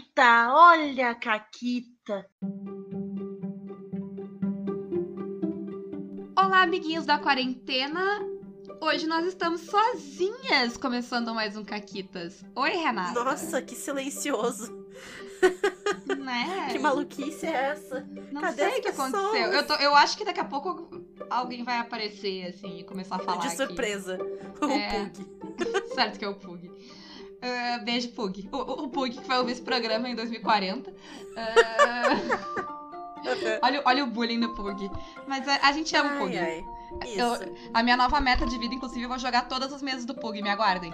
Caquita, olha a Caquita. Olá, amiguinhos da quarentena. Hoje nós estamos sozinhas começando mais um Caquitas. Oi, Renata. Nossa, que silencioso. Né? Que maluquice é essa? Não Cadê sei o que pessoas? aconteceu. Eu, tô- eu acho que daqui a pouco alguém vai aparecer, assim, e começar a falar De aqui. surpresa. O É. Pug. certo que é o Pug. Ah, beijo, Pug. O, o- Pug que vai ouvir esse programa em 2040. Ah, olha, o- olha o bullying no Pug. Mas a, a gente ama o Pug. Ai, ai. Eu- a minha nova meta de vida, inclusive, eu vou jogar todas as mesas do Pug. Me aguardem.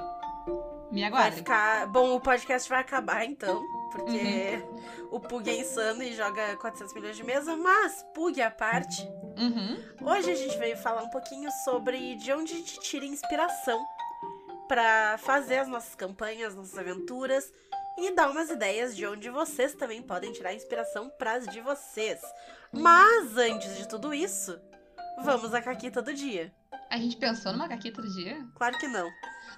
Me Vai aguardem. ficar. Bom, o podcast vai acabar então. Porque Uhum. o Pug é insano e joga 400 milhões de mesa. Mas, Pug à parte, Uhum. hoje a gente veio falar um pouquinho sobre de onde a gente tira inspiração pra fazer as nossas campanhas, nossas aventuras e dar umas ideias de onde vocês também podem tirar inspiração pras de vocês. Mas antes de tudo isso, vamos à caquita do dia. A gente pensou numa caquita do dia? Claro que não.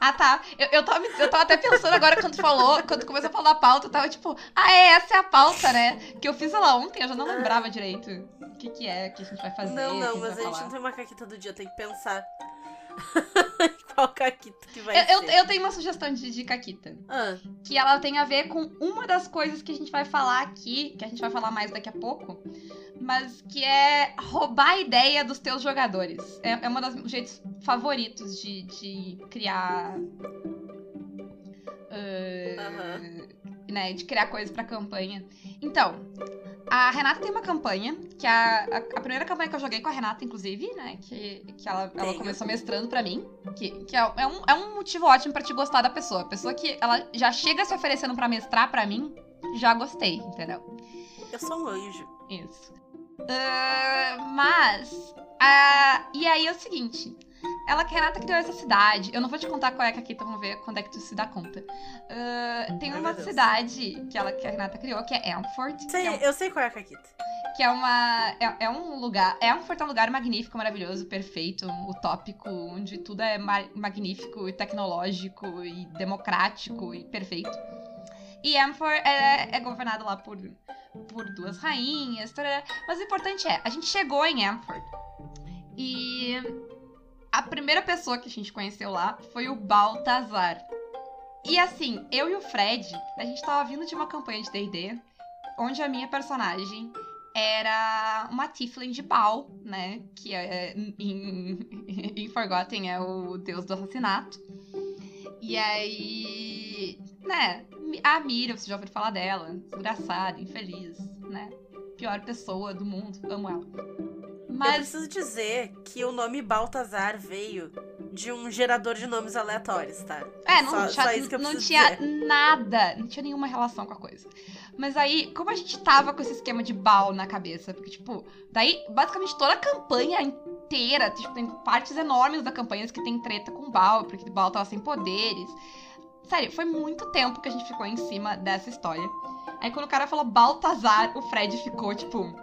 Ah, tá. Eu, eu, tava, eu tava até pensando agora quando tu falou, quando tu começou a falar a pauta, eu tava tipo, ah, é, essa é a pauta, né? Que eu fiz ela ontem, eu já não lembrava direito o que que é, que a gente vai fazer, não, não, mas a gente não tem uma caquita do dia, tem que pensar qual caquita que vai Eu, eu, ser. eu tenho uma sugestão de, de caquita. Ah, que ela tem a ver com uma das coisas que a gente vai falar aqui, que a gente vai falar mais daqui a pouco, mas que é roubar a ideia dos teus jogadores. É, é um dos jeitos favoritos de, de criar. ah, Aham. né, de criar coisas pra campanha. Então, a Renata tem uma campanha, que é a, a, a primeira campanha que eu joguei com a Renata, inclusive, né? Que, que ela, ela começou mestrando pra mim. Que, que é, é um, é um motivo ótimo pra te gostar da pessoa. A pessoa que ela já chega se oferecendo pra mestrar pra mim, já gostei, entendeu? eu sou um anjo. Isso. Ah, mas. ah, e aí é o seguinte. Ela, a Renata criou essa cidade. Eu não vou te contar qual é que aqui, então vamos ver quando é que tu se dá conta. Ah, tem Ai, uma cidade que, ela, que a Renata criou, que é Amfort. Sei, que é um- eu sei qual é a caquita. que é uma é, é um lugar é um, é um lugar magnífico maravilhoso perfeito utópico onde tudo é ma- magnífico e tecnológico e democrático e perfeito e Amfor é, é governado lá por por duas rainhas tarará. mas o importante é a gente chegou em Amford e a primeira pessoa que a gente conheceu lá foi o Baltazar e assim eu e o Fred a gente tava vindo de uma campanha de D&D onde a minha personagem era uma Tiflin de Baal, né? Que é, em, em Forgotten é o deus do assassinato. E aí, né? A Mira, você já ouviu falar dela. Desgraçada, infeliz, né? Pior pessoa do mundo, amo ela. Eu Mas preciso dizer que o nome Baltazar veio de um gerador de nomes aleatórios, tá? É, não, Só- tinha, só isso que eu não tinha dizer. nada, não tinha nenhuma relação com a coisa. Mas aí, como a gente tava com esse esquema de Baal na cabeça, porque, tipo, daí, basicamente toda a campanha inteira, tipo, tem partes enormes da campanha que tem treta com Baal, porque Baal tava sem poderes. Sério, foi muito tempo que a gente ficou em cima dessa história. Aí quando o cara falou Baltazar, o Fred ficou, tipo,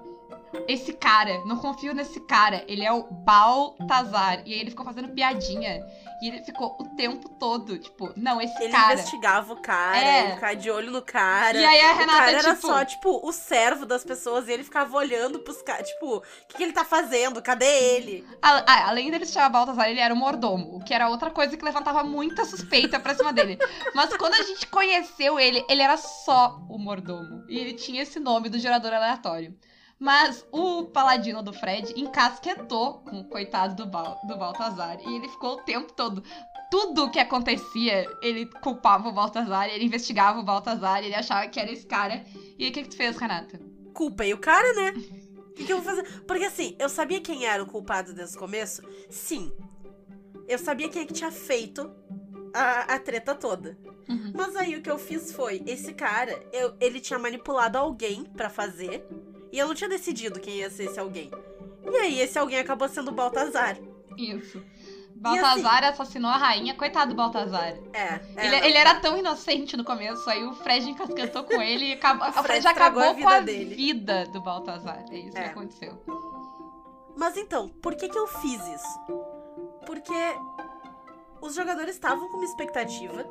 esse cara, não confio nesse cara, ele é o Baltazar. E aí ele ficou fazendo piadinha. E ele ficou o tempo todo, tipo, não, esse Ele cara. investigava o cara, É. ele ficava de olho no cara. E aí a o Renata, cara era tipo. só, tipo, o servo das pessoas e ele ficava olhando pros caras, tipo, o que, que ele tá fazendo? Cadê ele? a- a- além dele se chamar Baltazar, ele era o mordomo, o que era outra coisa que levantava muita suspeita pra cima dele. Mas quando a gente conheceu ele, ele era só o mordomo. E ele tinha esse nome do gerador aleatório. Mas o paladino do Fred encasquetou com o coitado do, Bal do Baltazar. E ele ficou o tempo todo. Tudo que acontecia, ele culpava o Baltazar, ele investigava o Baltazar, ele achava que era esse cara. E aí, o que, que tu fez, Renata? Culpei o cara, né? O que, que eu vou fazer? Porque assim, eu sabia quem era o culpado desde o começo? Sim. Eu sabia quem é que tinha feito a, a treta toda. Uhum. Mas aí o que eu fiz foi, esse cara, eu- ele tinha manipulado alguém pra fazer, e eu não tinha decidido quem ia ser esse alguém. E aí esse alguém acabou sendo o Baltazar. Isso. Baltazar assassinou a rainha, coitado do Baltazar. É. é, ele, ele era tão inocente no começo, aí o Fred encasquetou com ele e acabou, O Fred, Fred acabou a com a vida dele. vida do Baltazar. É isso É. que aconteceu. Mas então, por que que eu fiz isso? Porque os jogadores estavam com uma expectativa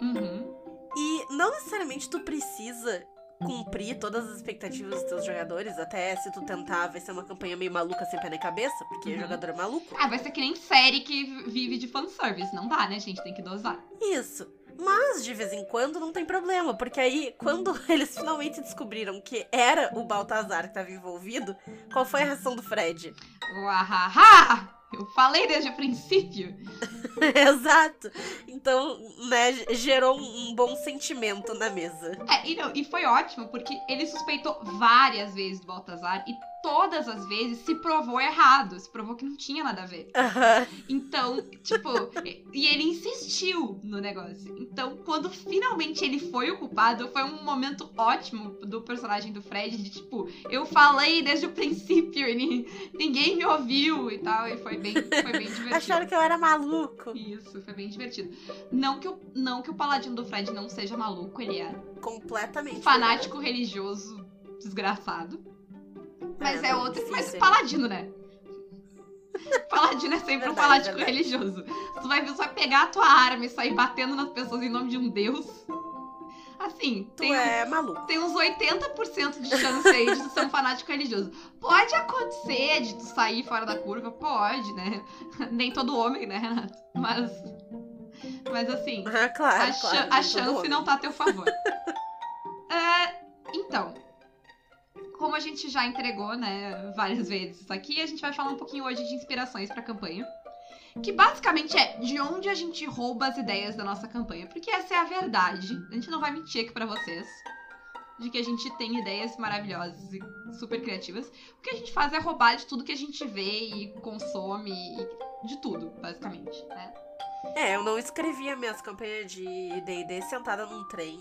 Uhum. e não necessariamente tu precisa cumprir todas as expectativas dos teus jogadores, até se tu tentar, vai ser uma campanha meio maluca sem pé nem cabeça, porque Uhum. jogador é maluco. Ah, vai ser que nem série que vive de fanservice. Não dá, né, gente? Tem que dosar. Isso. Mas, de vez em quando, não tem problema, porque aí, quando eles finalmente descobriram que era o Baltazar que estava envolvido, qual foi a reação do Fred? Uahaha! Eu falei desde o princípio. Exato. Então, né, gerou um bom sentimento na mesa. É, e, não, e foi ótimo, porque ele suspeitou várias vezes do Baltazar e todas as vezes se provou errado. Se provou que não tinha nada a ver. Aham. Então, tipo, e ele insistiu no negócio. Então, quando finalmente ele foi o culpado, foi um momento ótimo do personagem do Fred, de tipo, eu falei desde o princípio e ni- ninguém me ouviu e tal, e foi bem, foi bem divertido. Acharam que eu era maluco. Isso, foi bem divertido. Não que, o, não que o paladino do Fred não seja maluco, ele é Completamente. fanático religioso desgraçado. Mas é, não, outro. Mas paladino, né? Paladino é sempre um Verdade, fanático verdade. religioso. Tu vai, tu vai pegar a tua arma e sair batendo nas pessoas em nome de um deus. Assim, Tu tem, é maluco. tem uns 80% de chance aí de tu ser um fanático religioso. Pode acontecer de tu sair fora da curva, pode, né? Nem todo homem, né, Renato? Mas. Mas assim, Ah, claro, a, claro. a chance não tá a teu favor. É, então, como a gente já entregou, né, várias vezes aqui, a gente vai falar um pouquinho hoje de inspirações pra campanha. Que basicamente é de onde a gente rouba as ideias da nossa campanha. Porque essa é a verdade. A gente não vai mentir aqui pra vocês. De que a gente tem ideias maravilhosas e super criativas. O que a gente faz é roubar de tudo que a gente vê e consome. e de tudo, basicamente, né? É, eu não escrevia minhas campanhas de D&D sentada num trem.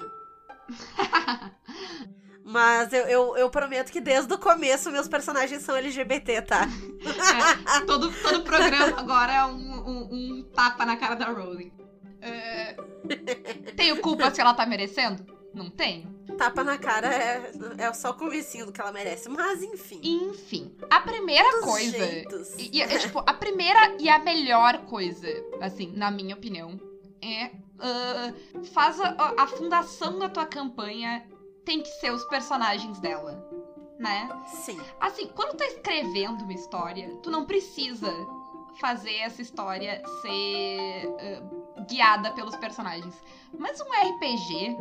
Mas eu, eu, eu prometo que desde o começo meus personagens são LGBT, tá? É, todo, todo programa agora é um, um- um tapa na cara da Rowling. É, tenho culpa se ela tá merecendo? Não tenho. Tapa na cara é, é só o comecinho do que ela merece. Mas enfim. Enfim, a primeira dos coisa. jeitos. E, é, tipo, a primeira e a melhor coisa, assim, na minha opinião, é. ah, faz a, a fundação da tua campanha tem que ser os personagens dela, né? Sim. Assim, quando tá escrevendo uma história, tu não precisa fazer essa história ser ah, guiada pelos personagens. Mas um RPG,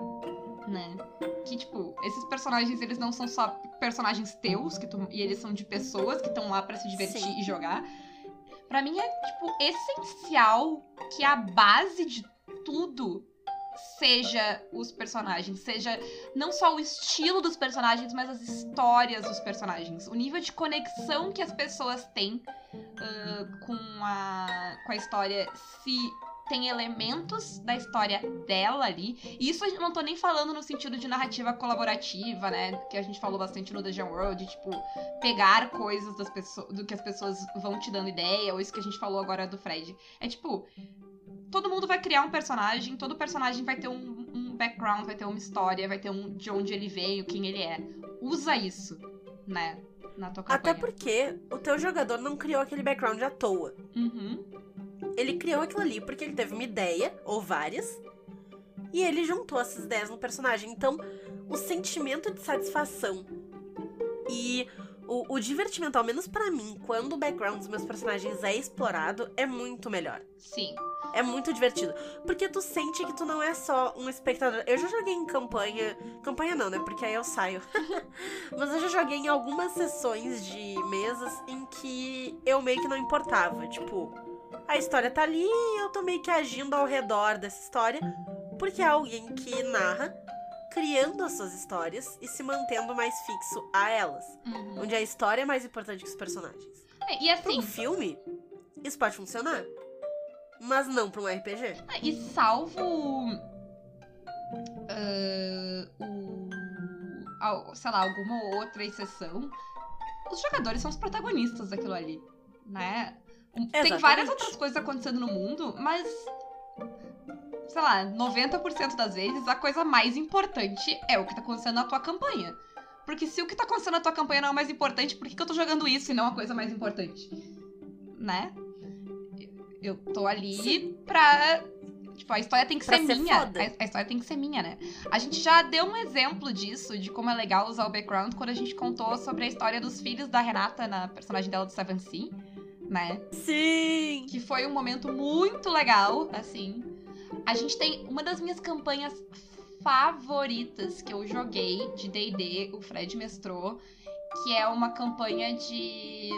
né? Que, tipo, esses personagens, eles não são só personagens teus, que tu- e eles são de pessoas que estão lá pra se divertir Sim. e jogar. Pra mim é, tipo, essencial que a base de tudo seja os personagens, seja não só o estilo dos personagens, mas as histórias dos personagens, o nível de conexão que as pessoas têm ah, com, a, com a história, se tem elementos da história dela ali. E isso eu não tô nem falando no sentido de narrativa colaborativa, né? Que a gente falou bastante no Dungeon World, de, tipo, pegar coisas das pessoas, do que as pessoas vão te dando ideia, ou isso que a gente falou agora do Fred. É tipo, todo mundo vai criar um personagem, todo personagem vai ter um, um background, vai ter uma história, vai ter um de onde ele veio, quem ele é. Usa isso, né? Na tua campanha. Até porque o teu jogador não criou aquele background à toa. Uhum. Ele criou aquilo ali porque ele teve uma ideia, ou várias, e ele juntou essas ideias no personagem. Então, o sentimento de satisfação e o, o divertimento, ao menos pra mim, quando o background dos meus personagens é explorado, é muito melhor. Sim. É muito divertido. Porque tu sente que tu não é só um espectador. Eu já joguei em campanha. Campanha não, né? Porque aí eu saio. Mas eu já joguei em algumas sessões de mesas em que eu meio que não importava. Tipo, a história tá ali e eu tô meio que agindo ao redor dessa história. Porque é alguém que narra, criando as suas histórias e se mantendo mais fixo a elas. Uhum. Onde a história é mais importante que os personagens. É, E Pra assim, um filme, isso pode funcionar. Mas não pra um RPG. E salvo. ah, o. sei lá, alguma outra exceção, os jogadores são os protagonistas daquilo ali, né? Tem Exatamente. várias outras coisas acontecendo no mundo, mas. Sei lá, 90% das vezes a coisa mais importante é o que tá acontecendo na tua campanha. Porque se o que tá acontecendo na tua campanha não é o mais importante, por que, que eu tô jogando isso e não a coisa mais importante? Né? Eu tô ali Sim. pra Tipo, a história tem que Pra ser, ser minha. A, a história tem que ser minha, né? A gente já deu um exemplo disso, de como é legal usar o background, quando a gente contou sobre a história dos filhos da Renata na personagem dela do Seven Sea, né? Sim! Que foi um momento muito legal, assim. A gente tem uma das minhas campanhas favoritas que eu joguei de D&D, o Fred mestrou, que é uma campanha de...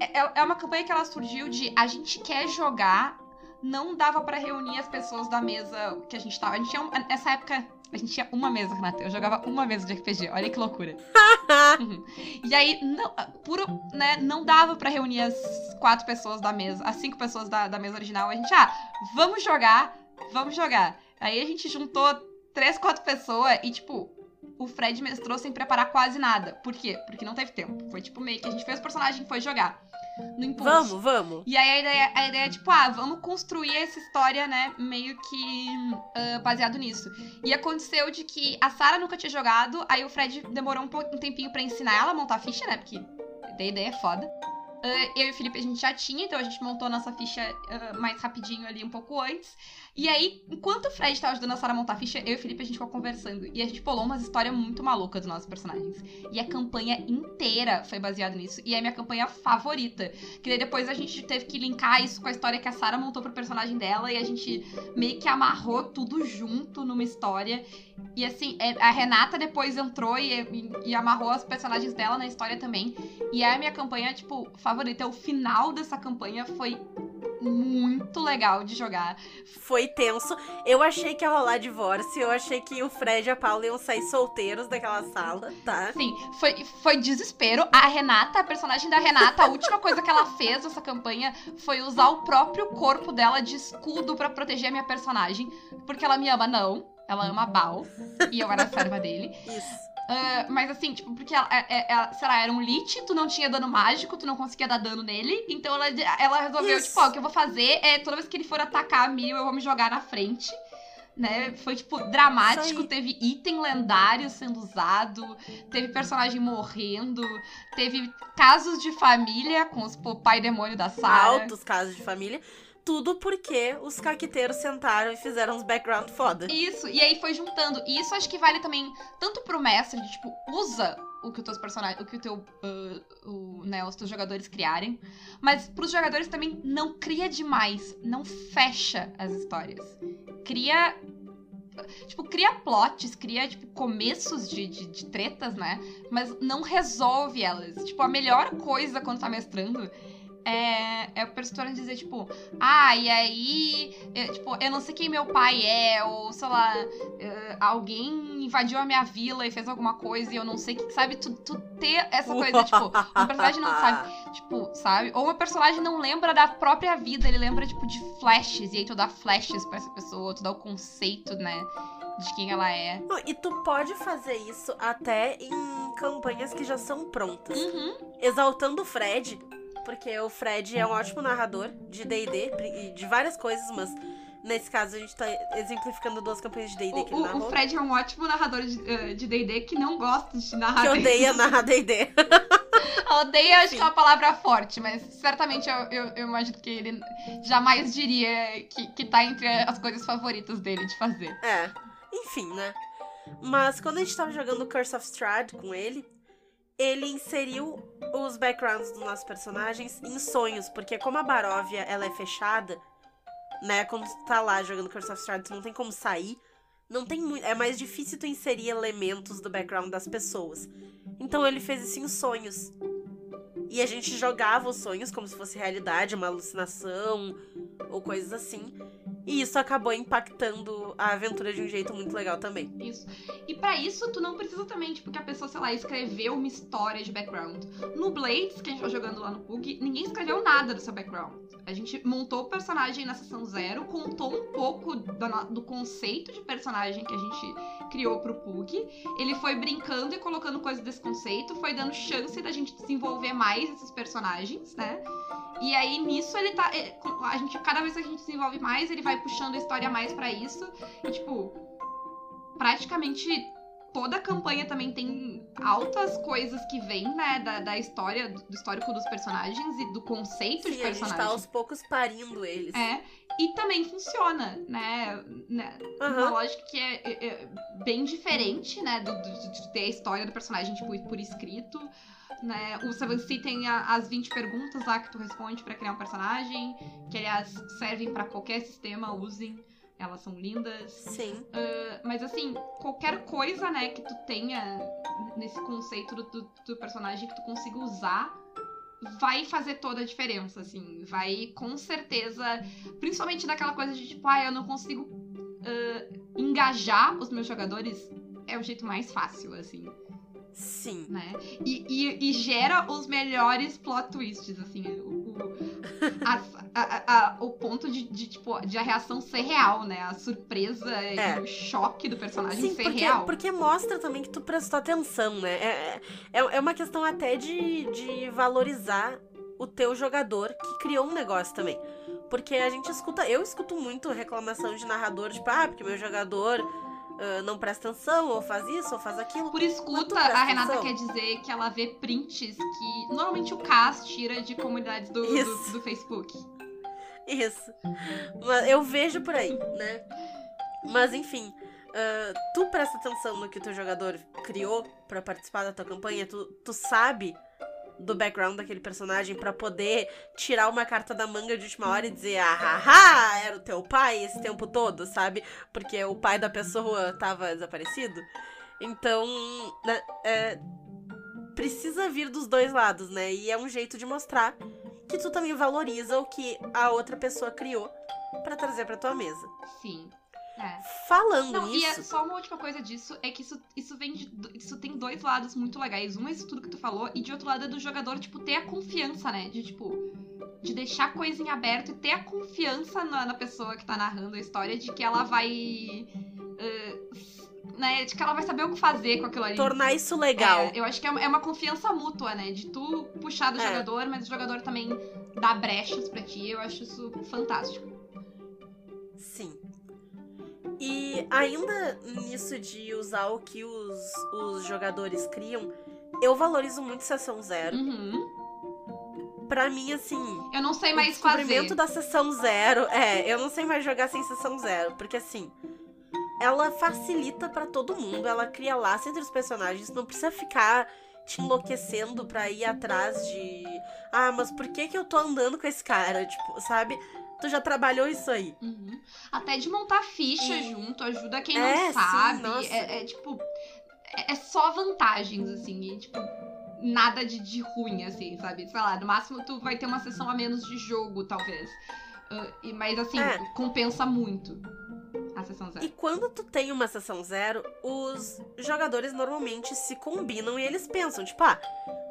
É, é- é uma campanha que ela surgiu de a gente quer jogar, não dava pra reunir as pessoas da mesa que a gente tava. A gente tinha, um- nessa época, a gente tinha uma mesa, Renata. Eu jogava uma mesa de RPG. Olha que loucura. Uhum. E aí, não, puro, né, não dava pra reunir as quatro pessoas da mesa, as cinco pessoas da, da mesa original. A gente, ah, vamos jogar, vamos jogar. Aí a gente juntou três, quatro pessoas e, tipo, o Fred mestrou sem preparar quase nada. Por quê? Porque não teve tempo. Foi tipo meio que a gente fez o personagem e foi jogar. No impulso. Vamos, vamos. E aí a ideia, a ideia é tipo, ah, vamos construir essa história, né, meio que ah, baseado nisso. E aconteceu de que a Sarah nunca tinha jogado, aí o Fred demorou um, um tempinho pra ensinar ela a montar a ficha, né, porque a ideia é foda. Ah, eu e o Felipe a gente já tinha, então a gente montou a nossa ficha ah, mais rapidinho ali, um pouco antes. E aí, enquanto o Fred tava ajudando a Sarah a montar a ficha, eu e o Felipe a gente ficou conversando. E a gente bolou umas histórias muito malucas dos nossos personagens. E a campanha inteira foi baseada nisso. E é a minha campanha favorita. Que daí depois a gente teve que linkar isso com a história que a Sarah montou pro personagem dela. E a gente meio que amarrou tudo junto numa história. E assim, é- a Renata depois entrou e, e- e amarrou as personagens dela na história também. E é a minha campanha, tipo, favorita. O final dessa campanha foi muito legal de jogar. Foi tenso. Eu achei que ia rolar divórcio. Eu achei que o Fred e a Paula iam sair solteiros daquela sala, tá? Sim, foi, foi desespero. A Renata, a personagem da Renata, a última coisa que ela fez nessa campanha foi usar o próprio corpo dela de escudo pra proteger a minha personagem. Porque ela me ama, não. Ela ama a Bal. E eu era a serva dele. Isso. Ah, mas assim, tipo, porque ela, é- é- ela, sei lá, era um lit, tu não tinha dano mágico, tu não conseguia dar dano nele. Então ela, ela resolveu, Isso. tipo, ó, o que eu vou fazer é toda vez que ele for atacar a Miriam, eu vou me jogar na frente. Né? Foi, tipo, dramático. Teve item lendário sendo usado, teve personagem morrendo, teve casos de família com os pai demônio da Sarah. Altos casos de família. Tudo porque os caqueteiros sentaram e fizeram uns background foda. Isso, e aí foi juntando. E isso acho que vale também tanto pro mestre, de tipo, usa o que os teus personagens, o que o teu, ah, o, né, os teus jogadores criarem, mas pros jogadores também não cria demais, não fecha as histórias. Cria Tipo, cria plots, cria, tipo, começos de, de, de tretas, né? Mas não resolve elas. Tipo, a melhor coisa quando tá mestrando é, é o personagem dizer, tipo, ah, e aí, eu, tipo, eu não sei quem meu pai é, ou sei lá, eh, alguém invadiu a minha vila e fez alguma coisa e eu não sei que, sabe? Tu, tu ter essa coisa, tipo, um personagem não sabe, tipo, sabe? Ou uma personagem não lembra da própria vida, ele lembra, tipo, de flashes, e aí tu dá flashes pra essa pessoa, tu dá o conceito, né, de quem ela é. E tu pode fazer isso até em campanhas que já são prontas. Uhum. Exaltando o Fred, porque o Fred é um ótimo narrador de D&D e de várias coisas, mas nesse caso a gente tá exemplificando duas campanhas de D&D que ele narrou. o Fred é um ótimo narrador de eh, D&D que não gosta de narrar Que odeia narrar D&D. Odeia, acho que é uma palavra forte, mas certamente eu, eu, eu imagino que ele jamais diria que, que tá entre as coisas favoritas dele de fazer. É, enfim, né? Mas quando a gente tava jogando Curse of Strahd com ele, ele inseriu os backgrounds dos nossos personagens em sonhos, porque como a Baróvia ela é fechada, né? Quando tu tá lá jogando Curse of Strahd, tu não tem como sair. Não tem muito, é mais difícil tu inserir elementos do background das pessoas. Então ele fez isso em sonhos. E a gente jogava os sonhos como se fosse realidade, uma alucinação ou coisas assim. E isso acabou impactando a aventura de um jeito muito legal também. Isso. E pra isso, tu não precisa também, tipo, que a pessoa, sei lá, escreveu uma história de background. No Blades, que a gente tá jogando lá no PUG, ninguém escreveu nada do seu background. A gente montou o personagem na sessão zero, contou um pouco da no- do conceito de personagem que a gente criou pro PUG. Ele foi brincando e colocando coisas desse conceito, foi dando chance da gente desenvolver mais esses personagens, né? E aí, nisso, ele tá. com- A gente, cada vez que a gente desenvolve mais, ele vai puxando a história mais pra isso. E, tipo, praticamente toda a campanha também tem altas coisas que vêm, né, da, da história, do histórico dos personagens e do conceito de Sim, a gente personagem. tá aos poucos parindo eles. É, e também funciona, né? né? Uma Aham. lógica que é, é- é bem diferente, né? Do, do- de ter a história do personagem tipo, por escrito. Né? O Seven Sea tem a- as 20 perguntas lá que tu responde pra criar um personagem, que aliás servem pra qualquer sistema, usem. Elas são lindas. Sim. Mas assim, qualquer coisa, né, que tu tenha nesse conceito do, do, do personagem que tu consiga usar, vai fazer toda a diferença, assim. Vai com certeza. Principalmente daquela coisa de tipo, ah, eu não consigo ah, engajar os meus jogadores. É o jeito mais fácil, assim, Sim. né? E, e, e gera os melhores plot twists, assim. O, o, as- a- a- o ponto de, de, tipo, de a reação ser real, né? A surpresa É. e o choque do personagem Sim, ser porque, real. porque mostra também que tu prestou atenção, né? É, é, é uma questão até de, de valorizar o teu jogador que criou um negócio também. Porque a gente escuta, eu escuto muito reclamação de narrador, tipo, ah, porque meu jogador ah, não presta atenção, ou faz isso, ou faz aquilo. Por escuta, a Renata atenção? quer dizer que ela vê prints que normalmente o Cas tira de comunidades do, do, do Facebook. Isso. Eu vejo por aí, né? Mas enfim, ah, tu presta atenção no que o teu jogador criou pra participar da tua campanha, tu, tu sabe do background daquele personagem pra poder tirar uma carta da manga de última hora e dizer, ah, ah, ah, era o teu pai esse tempo todo, sabe? Porque o pai da pessoa tava desaparecido. Então, né, é, precisa vir dos dois lados, né? E é um jeito de mostrar que tu também valoriza o que a outra pessoa criou pra trazer pra tua mesa. Sim. É. Falando Não, e é nisso, só uma última coisa disso é que isso, isso vem de. Isso tem dois lados muito legais. Um é isso tudo que tu falou, e de outro lado é do jogador, tipo, ter a confiança, né? De tipo. De deixar a coisa em aberto e ter a confiança na, na pessoa que tá narrando a história de que ela vai. s- né? De que ela vai saber o que fazer com aquilo ali. tornar isso legal. É, eu acho que é uma, é confiança mútua, né? De tu puxar do É. jogador, mas o jogador também dá brechas pra ti. Eu acho isso fantástico. Sim. E ainda nisso de usar o que os, os jogadores criam, eu valorizo muito sessão zero. Uhum. Pra mim, assim, Eu não sei o mais fazer. descobrimento da sessão zero. É, eu não sei mais jogar sem sessão zero. Porque assim, ela facilita pra todo mundo. Ela cria laço entre os personagens. Não precisa ficar te enlouquecendo pra ir atrás de. Ah, mas por que que eu tô andando com esse cara? Tipo, sabe? Tu já trabalhou isso aí. Uhum. Até de montar ficha E- junto, ajuda quem É, não sim, sabe. nossa. é, é, tipo. É, é só vantagens, assim. E, tipo, nada de, de ruim, assim, sabe? Sei lá, no máximo tu vai ter uma sessão a menos de jogo, talvez. E- mas assim, É. compensa muito a sessão zero. E quando tu tem uma sessão zero, os jogadores normalmente se combinam e eles pensam, tipo, ah,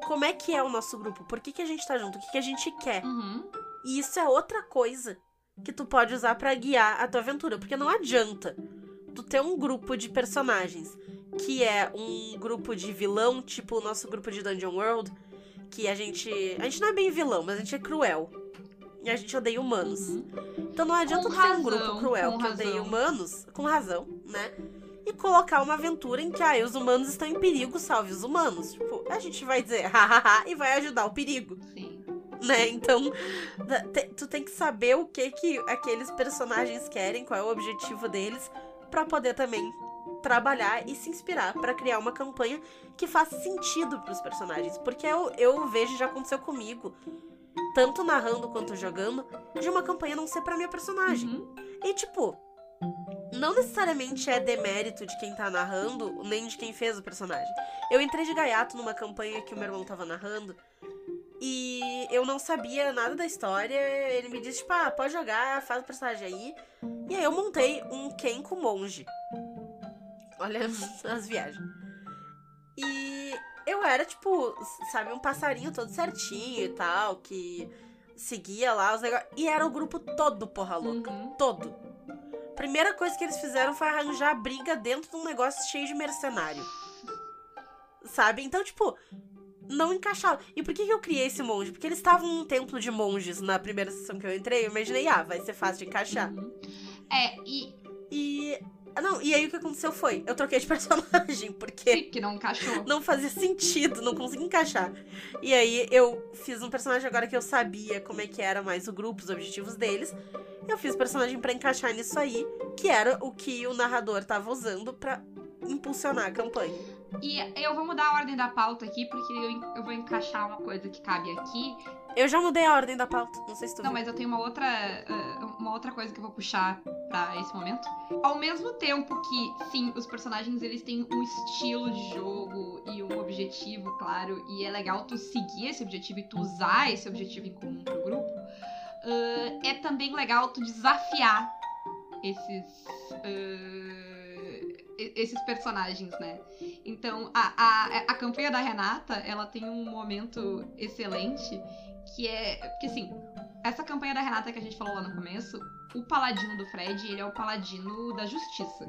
como é que é o nosso grupo? Por que, que a gente tá junto? O que, que a gente quer? Uhum. E isso é outra coisa que tu pode usar pra guiar a tua aventura. Porque não adianta tu ter um grupo de personagens que é um grupo de vilão, tipo o nosso grupo de Dungeon World, que a gente. A gente não é bem vilão, mas a gente é cruel. E a gente odeia humanos. Uhum. Então não adianta Com ter um razão, grupo cruel que odeia razão. humanos, com razão, né? E colocar uma aventura em que ah, os humanos estão em perigo, salve os humanos. Tipo, a gente vai dizer hahaha e vai ajudar o perigo Sim. né? Então, tu tem que saber o que que aqueles personagens querem, qual é o objetivo deles, pra poder também trabalhar e se inspirar pra criar uma campanha que faça sentido pros personagens. Porque eu, eu vejo, já aconteceu comigo, tanto narrando quanto jogando, de uma campanha não ser pra minha personagem. Uhum. E tipo, não necessariamente é demérito de quem tá narrando, nem de quem fez o personagem. Eu entrei de gaiato numa campanha que o meu irmão tava narrando. E eu não sabia nada da história. Ele me disse, tipo, ah, pode jogar, faz o personagem aí. E aí eu montei um Kenko monge. Olha as viagens. E eu era, tipo, sabe, um passarinho todo certinho e tal, que seguia lá os negócios. E era o grupo todo porra louca. Uhum. Todo. Primeira coisa que eles fizeram foi arranjar briga dentro de um negócio cheio de mercenário. Sabe? Então, tipo, não encaixava. E por que, que eu criei esse monge? Porque eles estavam num templo de monges na primeira sessão que eu entrei. Eu imaginei, ah, vai ser fácil de encaixar. Uhum. É, e E Não, e aí o que aconteceu foi, eu troquei de personagem, porque que não encaixou. não fazia sentido, não conseguia encaixar. E aí eu fiz um personagem agora que eu sabia como é que era mais o grupo, os objetivos deles. Eu fiz o personagem pra encaixar nisso aí, que era o que o narrador tava usando pra impulsionar a campanha. E eu vou mudar a ordem da pauta aqui, porque eu, eu vou encaixar uma coisa que cabe aqui. Eu já mudei a ordem da pauta, não sei se tu Não, viu. mas eu tenho uma outra, ah, uma outra coisa que eu vou puxar pra esse momento. Ao mesmo tempo que, sim, os personagens eles têm um estilo de jogo e um objetivo, claro, e é legal tu seguir esse objetivo e tu usar esse objetivo em comum pro grupo, ah, é também legal tu desafiar esses. e- esses personagens, né? Então, a, a, a campanha da Renata, ela tem um momento excelente, que é. Porque assim, essa campanha da Renata que a gente falou lá no começo, o paladino do Fred, ele é o paladino da justiça.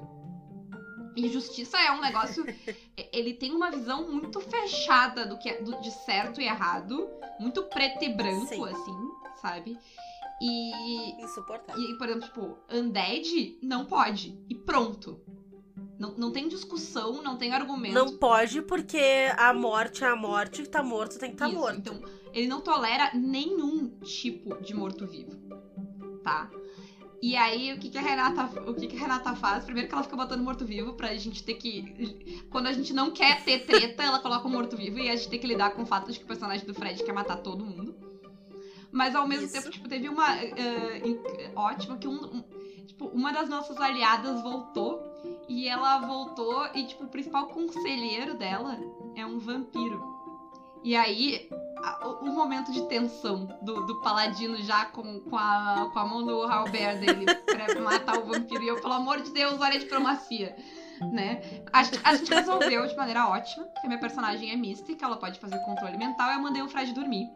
E justiça é um negócio. ele tem uma visão muito fechada do que é do- de certo e errado, muito preto e branco, Sim. assim, sabe? E, Insuportável. e, por exemplo, tipo, Undead não pode. E pronto. Não, não tem discussão, não tem argumento. Não pode, porque a morte é a morte, tá morto tem que estar Isso, morto. Então, ele não tolera nenhum tipo de morto-vivo. Tá? E aí, o que, que, a Renata, o que, que Renata faz? Primeiro que ela fica botando morto-vivo pra gente ter que. Quando a gente não quer ter treta, ela coloca o morto-vivo e a gente tem que lidar com o fato de que o personagem do Fred quer matar todo mundo. Mas ao mesmo Isso. tempo, tipo, teve uma. eh, in- ótima que um, um- Tipo, uma das nossas aliadas voltou. E ela voltou e, tipo, o principal conselheiro dela é um vampiro. E aí, o, momento de tensão do, do paladino já com, com, a, com a mão no halberd dele pra matar o vampiro. E eu, pelo amor de Deus, olha a diplomacia. Né? A, gente- a gente resolveu de maneira ótima, que a minha personagem é mística, ela pode fazer controle mental. Eu mandei o Fred dormir.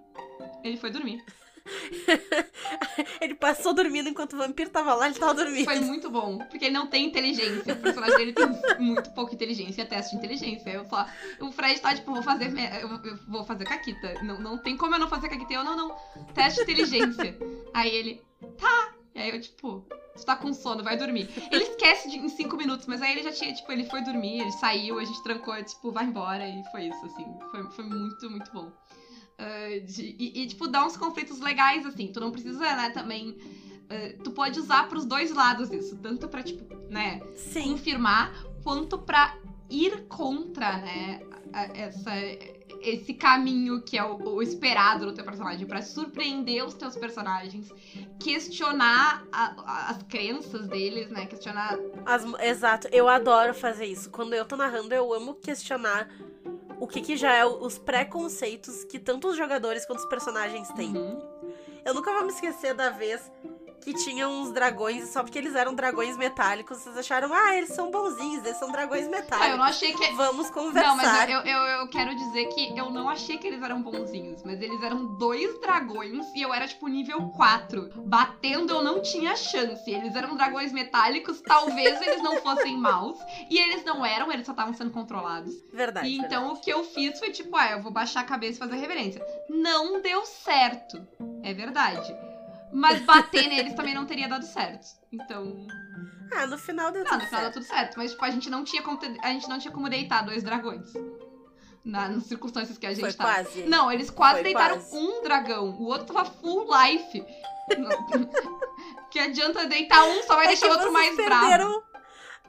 Ele foi dormir. Ele passou dormindo enquanto o vampiro tava lá, ele tava dormindo. Foi muito bom, porque ele não tem inteligência. O personagem dele tem muito pouca inteligência, teste de inteligência. Eu só. O Fred tá tipo, vou fazer. Eu, eu vou fazer caquita. Não, não tem como eu não fazer caquita. Eu, não, não. Teste de inteligência. Aí ele, tá. E aí eu, tipo, tu tá com sono, vai dormir. Ele esquece de, em cinco minutos, mas aí ele já tinha, tipo, ele foi dormir, ele saiu, a gente trancou, tipo, vai embora. E foi isso, assim. Foi, foi muito, muito bom. Ah, de- e, e, tipo, dá uns conflitos legais, assim. Tu não precisa, né, também. ah, tu pode usar pros dois lados isso. Tanto pra, tipo, né, Sim. confirmar, quanto pra ir contra, né, essa, esse caminho que é o, o esperado no teu personagem, pra surpreender os teus personagens, questionar a- a- as crenças deles, né, questionar As- exato, eu adoro fazer isso. Quando eu tô narrando, eu amo questionar o que, que já é os preconceitos que tanto os jogadores quanto os personagens têm. Uhum. Eu nunca vou me esquecer da vez que tinha uns dragões, e só porque eles eram dragões metálicos, vocês acharam, ah, eles são bonzinhos, eles são dragões Ah, eu metálicos. não achei que. Vamos conversar. Não, mas eu, eu, eu quero dizer que eu não achei que eles eram bonzinhos, mas eles eram dois dragões e eu era tipo nível 4. Batendo eu não tinha chance. Eles eram dragões metálicos, talvez eles não fossem maus. E eles não eram, eles só estavam sendo controlados. Verdade. E então verdade. o que eu fiz foi tipo, ah, eu vou baixar a cabeça e fazer reverência. Não deu certo. É verdade. Mas bater neles também não teria dado certo. Então. Ah, no final deu Não, tudo no final deu certo. tudo certo. Mas, tipo, a gente não tinha como, ter- a gente não tinha como deitar dois dragões. Na, nas circunstâncias que a gente Foi tava. quase. Não, eles quase Foi deitaram quase. um dragão. O outro tava full life. que adianta deitar um, só vai É deixar o outro mais bravo.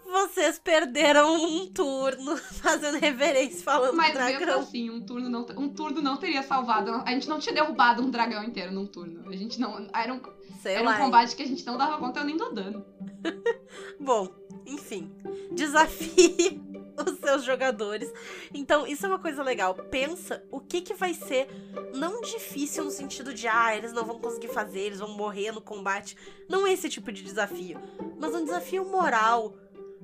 Vocês perderam um turno fazendo reverência falando Mas do dragão. assim, um turno, não, um turno não teria salvado. A gente não tinha derrubado um dragão inteiro num turno. A gente não. Era um, Sei era lá. um combate que a gente não dava conta, nem dou dano. Bom, enfim. Desafie os seus jogadores. Então, isso é uma coisa legal. Pensa o que, que vai ser não difícil no sentido de, ah, eles não vão conseguir fazer, eles vão morrer no combate. Não é esse tipo de desafio. Mas um desafio moral,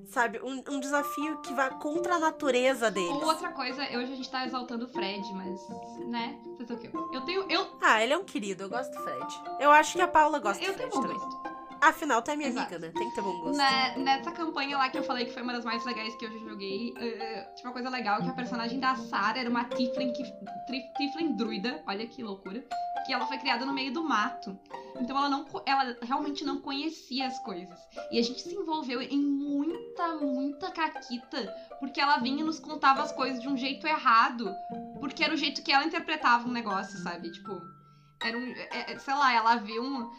sabe? Um, um desafio que vai contra a natureza deles. Ou outra coisa, hoje a gente tá exaltando o Fred, mas, né? Fazer o quê? Eu tenho. Eu, Ah, ele é um querido, eu gosto do Fred. Eu acho que a Paula gosta eu do tenho Fred bom também. gosto. Afinal, tu é minha Exato. amiga, né? Tem que ter bom gosto. Na- nessa campanha lá que eu falei que foi uma das mais legais que eu já joguei, eh, tinha uma coisa legal que a personagem da Sarah era uma Tiflin, que, tri- Tiflin druida, olha que loucura, porque ela foi criada no meio do mato. Então ela não ela realmente não conhecia as coisas. E a gente se envolveu em muita, muita caquita, porque ela vinha e nos contava as coisas de um jeito errado, porque era o jeito que ela interpretava um negócio, sabe? Tipo, era um, é, é sei lá, ela viu um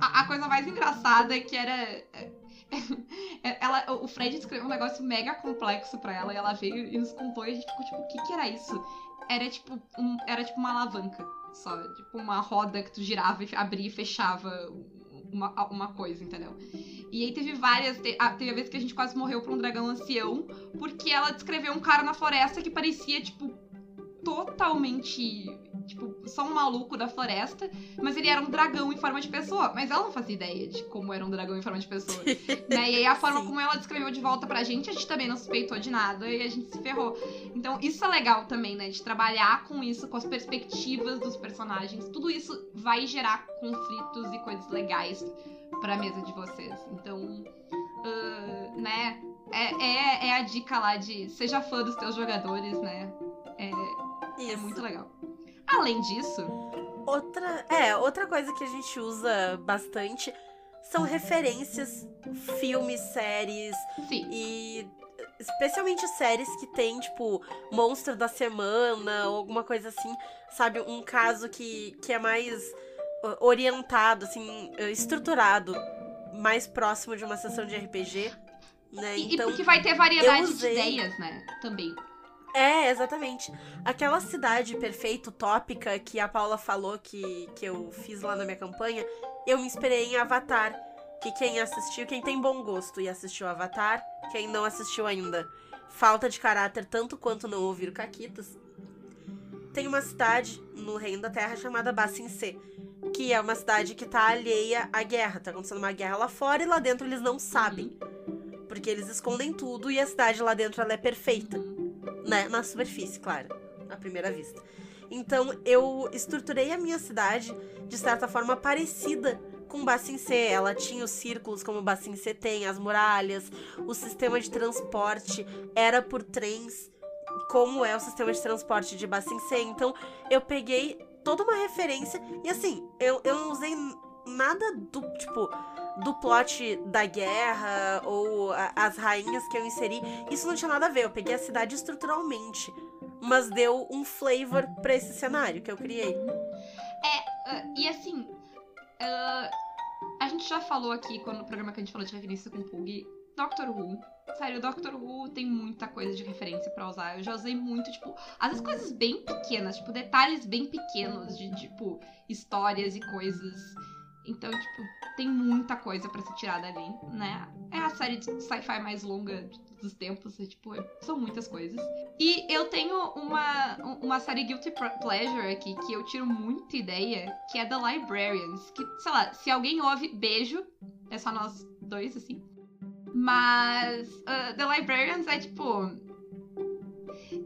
a, coisa mais engraçada é que era é, ela, o Fred escreveu um negócio mega complexo para ela e ela veio e nos contou e a gente ficou tipo, o que que era isso? Era tipo, um, era tipo uma alavanca só, tipo uma roda que tu girava e abria e fechava uma, uma coisa, entendeu? E aí teve várias, teve a vez que a gente quase morreu pra um dragão ancião, porque ela descreveu um cara na floresta que parecia, tipo, totalmente tipo, só um maluco da floresta, mas ele era um dragão em forma de pessoa. Mas ela não fazia ideia de como era um dragão em forma de pessoa. né? E aí a forma Sim. como ela descreveu de volta pra gente, a gente também não suspeitou de nada e a gente se ferrou. Então isso é legal também, né? De trabalhar com isso, com as perspectivas dos personagens. Tudo isso vai gerar conflitos e coisas legais pra mesa de vocês. Então, uh, né? É, é, é, a dica lá de seja fã dos teus jogadores, né? É, é muito legal. Além disso. Outra. É, outra coisa que a gente usa bastante são referências, filmes, séries. Sim. E especialmente séries que tem, tipo, monstro da semana ou alguma coisa assim, sabe? Um caso que, que é mais orientado, assim, estruturado, mais próximo de uma sessão de RPG. Né? E, então, e porque vai ter variedade usei... de ideias, né? Também. É, exatamente. Aquela cidade perfeita, utópica, que a Paula falou que, que eu fiz lá na minha campanha, eu me inspirei em Avatar. Que quem assistiu, quem tem bom gosto e assistiu Avatar, quem não assistiu ainda, falta de caráter tanto quanto não ouvir Caquitas. Tem uma cidade no Reino da Terra chamada Bassin-C, que é uma cidade que tá alheia à guerra. Tá acontecendo uma guerra lá fora e lá dentro eles não sabem. Porque eles escondem tudo e a cidade lá dentro ela é perfeita né? Na superfície, claro, à primeira vista. Então eu estruturei a minha cidade de certa forma parecida com Bassin C. Ela tinha os círculos como Bassin C tem, as muralhas, o sistema de transporte era por trens, como é o sistema de transporte de Bassin C. Então eu peguei toda uma referência e assim, eu, eu não usei nada do tipo do plot da guerra ou a, as rainhas que eu inseri. Isso não tinha nada a ver. Eu peguei a cidade estruturalmente, mas deu um flavor para esse cenário que eu criei. É, uh, e assim, uh, a gente já falou aqui quando no programa que a gente falou de referência com o Pug, Doctor Who. Sério, Doctor Who tem muita coisa de referência para usar. Eu já usei muito, tipo, às vezes coisas bem pequenas, tipo, detalhes bem pequenos de, tipo, histórias e coisas então, tipo, tem muita coisa para ser tirada ali, né? É a série de sci-fi mais longa dos tempos, é, tipo, é, são muitas coisas. E eu tenho uma, uma série Guilty Pleasure aqui que eu tiro muita ideia, que é The Librarians. Que, sei lá, se alguém ouve, beijo. É só nós dois, assim. Mas uh, The Librarians é tipo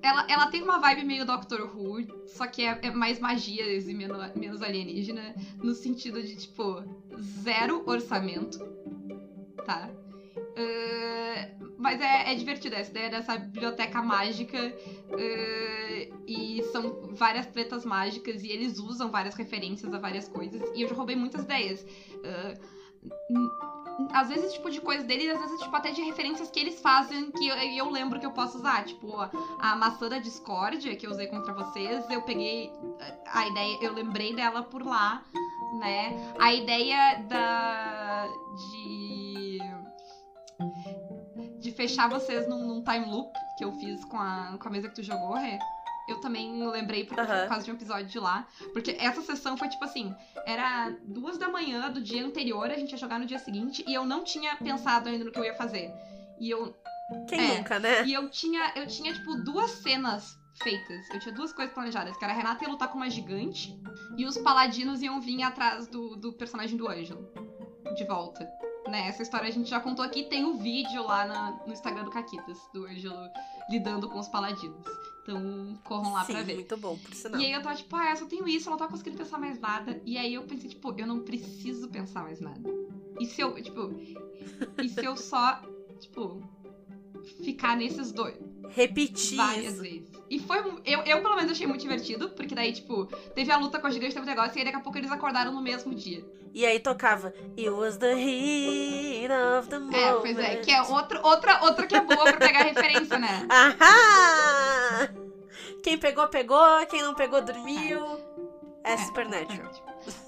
ela, ela tem uma vibe meio Doctor Who, só que é, é mais magias e menos, menos alienígena, no sentido de, tipo, zero orçamento, tá? Uh, mas é, é divertido essa ideia dessa biblioteca mágica uh, e são várias tretas mágicas e eles usam várias referências a várias coisas e eu já roubei muitas ideias. Uh, às vezes, tipo, de coisas dele, às vezes, tipo, até de referências que eles fazem que eu, eu lembro que eu posso usar. Tipo, a, a maçã da discórdia que eu usei contra vocês, eu peguei a ideia, eu lembrei dela por lá, né? A ideia da. de. de fechar vocês num, num time loop que eu fiz com a, com a mesa que tu jogou, Rê eu também lembrei por, uhum. por causa de um episódio de lá. Porque essa sessão foi tipo assim: era duas da manhã do dia anterior, a gente ia jogar no dia seguinte, e eu não tinha pensado ainda no que eu ia fazer. E eu. Quem é, nunca, né? E eu tinha, eu tinha, tipo, duas cenas feitas. Eu tinha duas coisas planejadas, que era a Renata ia lutar com uma gigante e os paladinos iam vir atrás do, do personagem do Ângelo. De volta. Né, essa história a gente já contou aqui, tem o um vídeo lá na, no Instagram do Caquitas, do Ângelo lidando com os paladinos. Então, corram lá Sim, pra ver. muito bom, por sinal. E aí eu tava tipo, ah, eu só tenho isso, eu não tava conseguindo pensar mais nada. E aí eu pensei, tipo, eu não preciso pensar mais nada. E se eu, tipo, e se eu só, tipo, ficar nesses dois? Repetir várias isso. vezes. E foi. Eu, eu, pelo menos, achei muito divertido, porque daí, tipo, teve a luta com a gigante, teve um negócio, e aí daqui a pouco eles acordaram no mesmo dia. E aí tocava It was the heat of the moment. É, pois é, que é outro, outra, outra que é boa pra pegar referência, né? Ahá! Quem pegou, pegou, quem não pegou, dormiu. É, é Supernatural.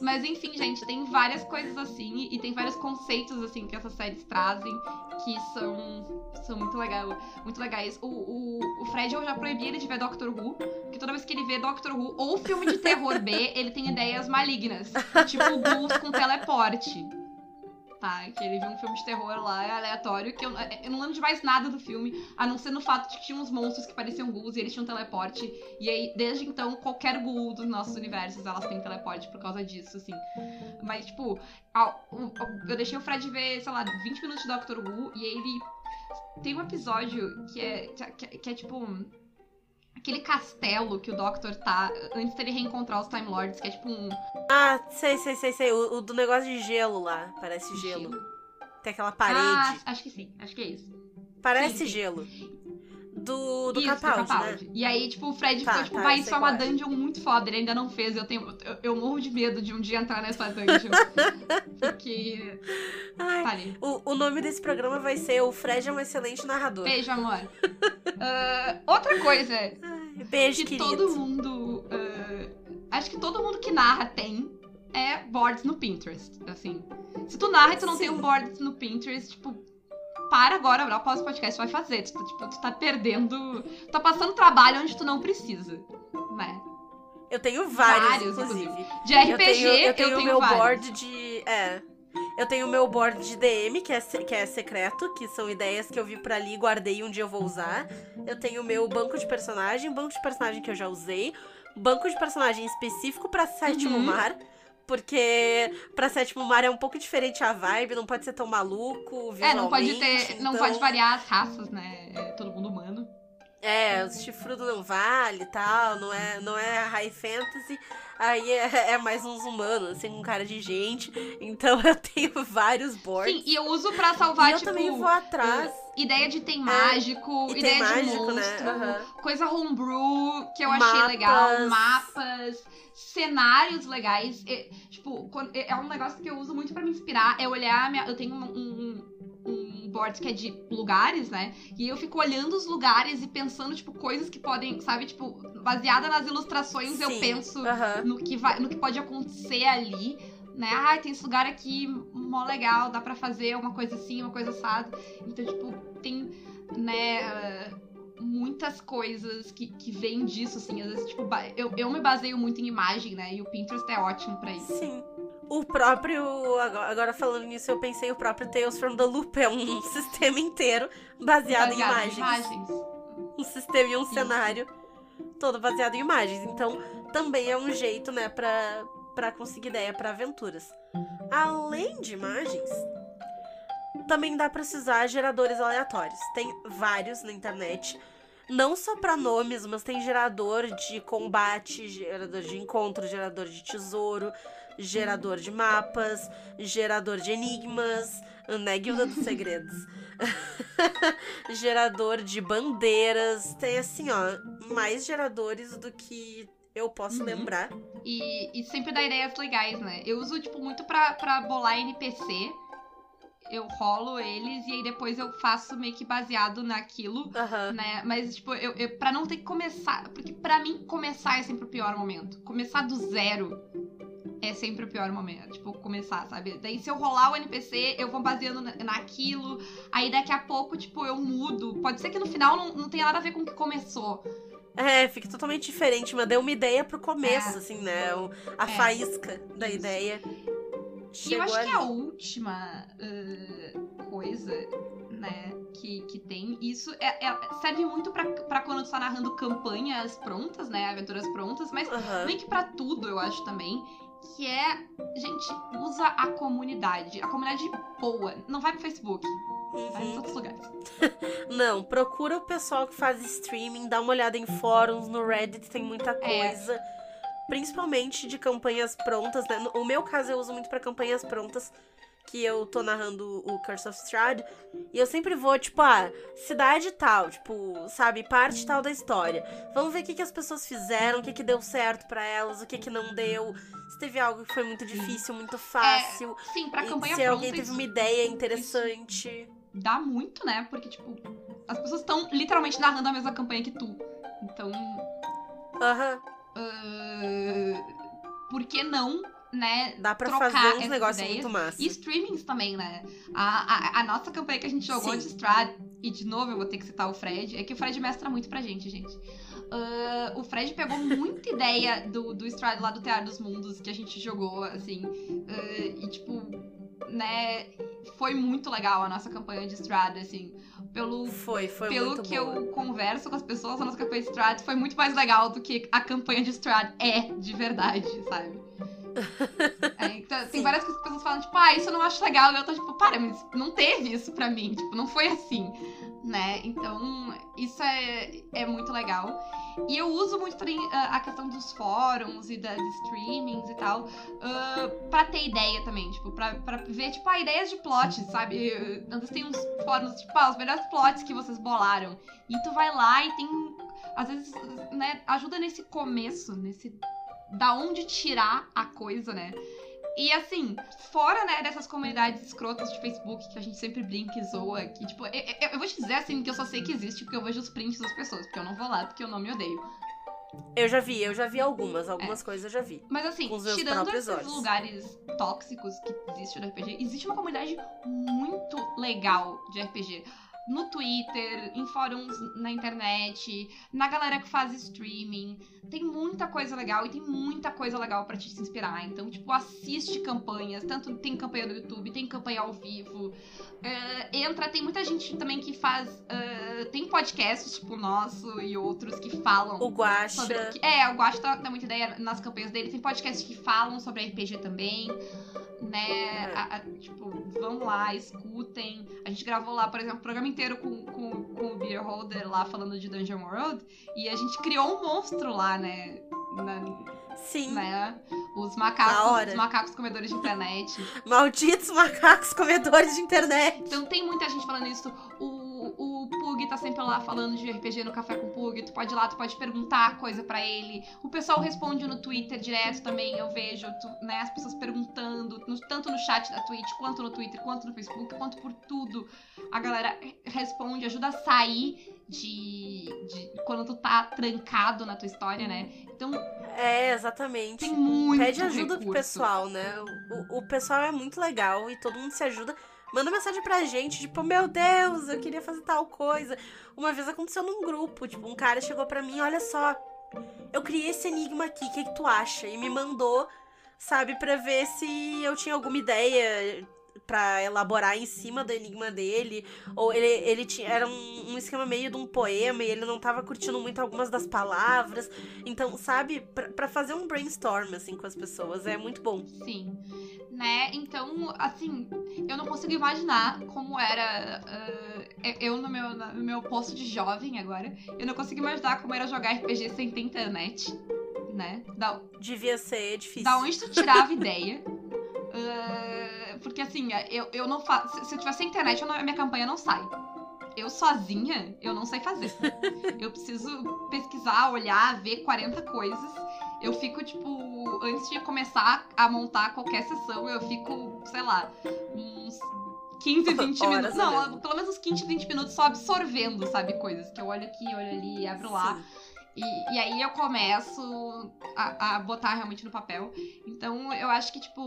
Mas enfim, gente, tem várias coisas assim e tem vários conceitos assim que essas séries trazem que são, são muito, legal, muito legais. O, o, o Fred eu já proibi ele de ver Doctor Who, porque toda vez que ele vê Doctor Who ou filme de terror B, ele tem ideias malignas. Tipo ghouls com teleporte tá? Que ele viu um filme de terror lá, é aleatório, que eu, eu não lembro de mais nada do filme, a não ser no fato de que tinha uns monstros que pareciam ghouls e eles tinham teleporte. E aí, desde então, qualquer ghoul dos nossos universos, elas têm teleporte por causa disso, assim. Mas, tipo, eu deixei o Fred ver, sei lá, 20 minutos de Doctor Who, e ele tem um episódio que é, que é, que é tipo aquele castelo que o Doctor tá antes dele reencontrar os Time Lords, que é tipo um. Ah, sei, sei, sei, sei. O, o do negócio de gelo lá. Parece gelo. gelo. Tem aquela parede. Ah, acho que sim, acho que é isso. Parece sim, sim. gelo. Do, do Isso, Capaldi, do Capaldi. Né? E aí, tipo, o Fred tá, ficou, tipo, tá, vai, isso é uma é. dungeon muito foda, ele ainda não fez. Eu, tenho, eu, eu, morro de medo de um dia entrar nessa dungeon. porque. Ai, tá. O, o nome desse programa vai ser O Fred é um excelente narrador. Beijo, amor. uh, outra coisa. Ai, beijo, que querido. todo mundo. Uh, acho que todo mundo que narra tem é boards no Pinterest. Assim. Se tu narra e tu não Sim. tem um board no Pinterest, tipo para agora, o pós podcast vai fazer. Tu, tipo, tu tá perdendo. Tu tá passando trabalho onde tu não precisa. Né? Eu tenho vários, vários inclusive. inclusive. De RPG, eu tenho, eu tenho, eu tenho meu vários. board de. É. Eu tenho o meu board de DM, que é, que é secreto, que são ideias que eu vi por ali, guardei e um dia eu vou usar. Eu tenho o meu banco de personagem, banco de personagem que eu já usei, banco de personagem específico para sétimo uhum. mar, porque pra sétimo mar é um pouco diferente a vibe, não pode ser tão maluco, É, não pode ter. Então... Não pode variar as raças, né? É todo mundo humano. É, os chifrudos não vale e tal, não é, não é high fantasy. Aí é, é, mais uns humanos, assim, com cara de gente. Então eu tenho vários boards. Sim, e eu uso pra salvar, e tipo... eu também vou atrás. Ideia de tem é, mágico, é, ideia de mágico, né? monstro, né? uhum. coisa homebrew que eu Mapas. achei legal, mapas cenários legais. É, tipo, é um negócio que eu uso muito para me inspirar. É olhar. Minha, eu tenho um, um, um board que é de lugares, né? E eu fico olhando os lugares e pensando, tipo, coisas que podem, sabe, tipo, baseada nas ilustrações, Sim. eu penso no, que vai, no que pode acontecer ali. Né? Ah, tem esse lugar aqui mó legal, dá para fazer uma coisa assim, uma coisa assada. Então, tipo, tem, né. Muitas coisas que, que vêm disso, assim. Às vezes, tipo, eu, eu me baseio muito em imagem, né? E o Pinterest é ótimo para isso. Sim. O próprio. Agora falando nisso, eu pensei o próprio Tales from the Loop é um sistema inteiro baseado, baseado em imagens. Em imagens. Um sistema e um cenário todo baseado em imagens. Então, também é um jeito, né, pra, pra conseguir ideia para aventuras. Além de imagens, também dá para usar geradores aleatórios. Tem vários na internet não só para nomes, mas tem gerador de combate, gerador de encontro, gerador de tesouro, gerador de mapas, gerador de enigmas, né, Guilda dos Segredos. gerador de bandeiras, tem assim, ó, mais geradores do que eu posso uhum. lembrar. E, e sempre dá ideias legais, né? Eu uso, tipo, muito pra, pra bolar NPC eu rolo eles e aí depois eu faço meio que baseado naquilo, uhum. né? Mas, tipo, eu, eu, pra não ter que começar. Porque para mim, começar é sempre o pior momento. Começar do zero é sempre o pior momento. Tipo, começar, sabe? Daí se eu rolar o NPC, eu vou baseando naquilo. Aí daqui a pouco, tipo, eu mudo. Pode ser que no final não, não tenha nada a ver com o que começou. É, fica totalmente diferente, mas deu uma ideia pro começo, é. assim, né? A é. faísca da Isso. ideia. Chegou e eu acho ali. que a última uh, coisa, né, que, que tem, isso é, é, serve muito para quando tu tá narrando campanhas prontas, né, aventuras prontas, mas uhum. meio que pra tudo, eu acho também, que é, gente, usa a comunidade. A comunidade boa. Não vai pro Facebook. Uhum. Vai em outros lugares. Não, procura o pessoal que faz streaming, dá uma olhada em fóruns, no Reddit tem muita é. coisa. É principalmente de campanhas prontas, né? No meu caso, eu uso muito para campanhas prontas, que eu tô narrando o Curse of Strahd. E eu sempre vou, tipo, ah, cidade tal, tipo, sabe, parte tal da história. Vamos ver o que, que as pessoas fizeram, o que, que deu certo para elas, o que, que não deu. Se teve algo que foi muito difícil, muito fácil. É, sim, pra campanha Se pronta, alguém teve uma ideia interessante. dá muito, né? Porque, tipo, as pessoas estão literalmente narrando a mesma campanha que tu. Então, Aham. ah, por que não, né? Dá pra fazer uns negócios muito massa. E streamings também, né? A, a, a nossa campanha que a gente jogou Sim. de Strad, e de novo eu vou ter que citar o Fred, é que o Fred mestra muito pra gente, gente. Ah, o Fred pegou muita ideia do, do Strad lá do Teatro dos Mundos que a gente jogou, assim. ah, e, tipo, né? Foi muito legal a nossa campanha de Strad, assim. Pelo, Foi, foi pelo que boa. eu converso com as pessoas, a nossa campanha de Strad foi muito mais legal do que a campanha de Strad é de verdade, sabe? É, então, tem várias coisas que as pessoas falam, tipo, ah, isso eu não acho legal. E eu tô tipo, para, mas não teve isso pra mim. Tipo, não foi assim, né? Então, isso é, é muito legal. E eu uso muito também ah, a questão dos fóruns e das streamings e tal, ah, pra ter ideia também, tipo, pra, pra ver, tipo, ah, ideias de plots, sabe? Antes tem uns fóruns, tipo, ah, os melhores plots que vocês bolaram. E tu vai lá e tem, às vezes, né, ajuda nesse começo, nesse da onde tirar a coisa, né? E assim, fora, né, dessas comunidades escrotas de Facebook que a gente sempre brinca e zoa, que, tipo, eu, eu- eu vou te dizer assim que eu só sei que existe porque eu vejo os prints das pessoas, porque eu não vou lá, porque eu não me odeio. Eu já vi, eu já vi algumas, algumas coisas eu já vi. Mas assim, tirando esses olhos. lugares tóxicos que existem no RPG, existe uma comunidade muito legal de RPG. No Twitter, em fóruns na internet, na galera que faz streaming. Tem muita coisa legal e tem muita coisa legal pra te se inspirar. Então, tipo, assiste campanhas. Tanto tem campanha no YouTube, tem campanha ao vivo. É, entra, tem muita gente também que faz. é, tem podcasts, tipo o nosso e outros que falam O Guaxa. sobre. É, o Guacho dá, dá muita ideia nas campanhas dele. Tem podcasts que falam sobre RPG também, né? É. A- a- tipo, vão lá, escutem. A gente gravou lá, por exemplo, o programa inteiro com, com, com o Beer Holder lá falando de Dungeon World. E a gente criou um monstro lá, né? Na- Sim. né? Os macacos, os macacos comedores de internet. Malditos macacos comedores de internet. Então tem muita gente falando isso. O, o Pug sempre lá falando de RPG no Café com Pug. Tu pode ir lá, tu pode perguntar coisa pra ele. O pessoal responde no Twitter direto também, eu vejo, tu- né, as pessoas perguntando, no- tanto no chat da Twitch, quanto no Twitter, quanto no Facebook, quanto por tudo. A galera responde, ajuda a sair de, de quando tu tá trancado na tua história, né? Então É, exatamente. tem muito Pede ajuda pro recurso. pessoal, né? O, o pessoal é muito legal e todo mundo se ajuda. Manda mensagem pra gente, tipo, meu Deus, eu queria fazer tal coisa. Uma vez aconteceu num grupo, tipo, um cara chegou pra mim, olha só, eu criei esse enigma aqui, o que, que tu acha? E me mandou, sabe, pra ver se eu tinha alguma ideia pra elaborar em cima do enigma dele. Ou ele, ele tinha. Era um, um esquema meio de um poema e ele não tava curtindo muito algumas das palavras. Então, sabe, pra, pra fazer um brainstorm, assim, com as pessoas, é muito bom. Sim. Né? Então, assim, eu não consigo imaginar como era ah, eu no meu, no meu posto de jovem agora. Eu não consigo imaginar como era jogar RPG sem ter internet. Né? Da, Devia ser difícil. da onde tu tirava ideia. Ah, porque assim, eu, eu não faço. Se, eu tiver sem internet, não- a minha campanha não sai. Eu sozinha, eu não sei fazer. Eu preciso pesquisar, olhar, ver 40 coisas. Eu fico, tipo, antes de começar a montar qualquer sessão, eu fico, sei lá, uns 15, 20 Horas minutos. Não, olhando. pelo menos uns 15, 20 minutos só absorvendo, sabe, coisas. Que eu olho aqui, olho ali, abro lá. Sim. E, e aí eu começo a, a botar realmente no papel. Então eu acho que, tipo,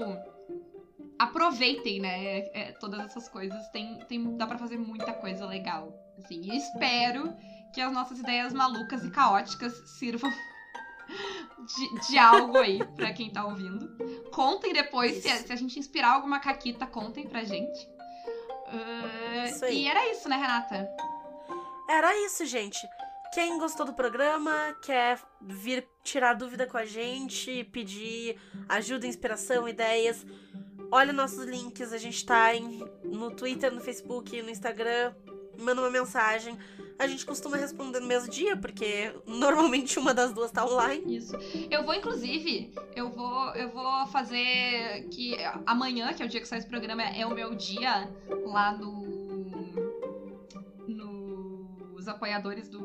aproveitem, né? é, todas essas coisas. Tem, tem, dá pra fazer muita coisa legal. Assim, e espero que as nossas ideias malucas e caóticas sirvam de, de algo aí pra quem tá ouvindo. Contem depois, se, Isso. se a gente inspirar alguma caquita, contem pra gente. Aí. e era isso, né, Renata? Era isso, gente. Quem gostou do programa, quer vir tirar dúvida com a gente, pedir ajuda, inspiração, ideias, olha nossos links. A gente tá em- no Twitter, no Facebook, no Instagram. Manda uma mensagem. A gente costuma responder no mesmo dia, porque normalmente uma das duas tá online. Isso. Eu vou, inclusive, eu vou, eu vou fazer que amanhã, que é o dia que sai esse programa, é o meu dia lá no. nos apoiadores do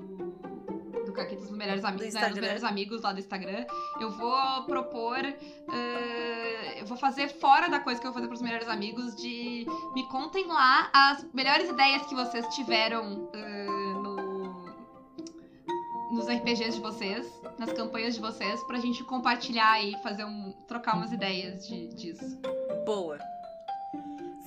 do Caquetas dos Melhores Amigos, né? Dos Melhores Amigos lá do Instagram. Eu vou propor. Uh, eu vou fazer fora da coisa que eu vou fazer pros melhores amigos de me contem lá as melhores ideias que vocês tiveram uh, no, nos RPGs de vocês, nas campanhas de vocês, pra gente compartilhar e fazer um. trocar umas ideias de, disso. Boa.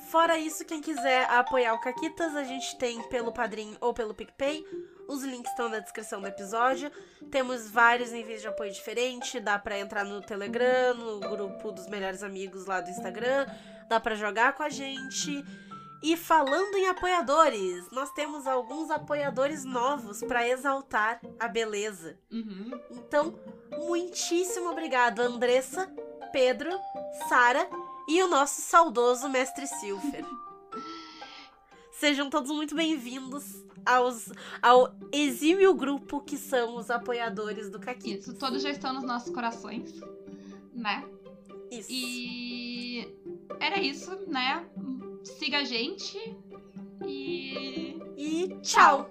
Fora isso, quem quiser apoiar o Caquitas, a gente tem pelo Padrim ou pelo PicPay. Os links estão na descrição do episódio. Temos vários níveis de apoio diferente. Dá para entrar no Telegram, no grupo dos melhores amigos lá do Instagram. Dá para jogar com a gente. E falando em apoiadores, nós temos alguns apoiadores novos para exaltar a beleza. Uhum. Então, muitíssimo obrigado, Andressa, Pedro, Sara e o nosso saudoso mestre Silfer. Sejam todos muito bem-vindos aos, ao exímio grupo que são os apoiadores do Caquito. Isso, todos já estão nos nossos corações, né? Isso. E era isso, né? Siga a gente e. E tchau.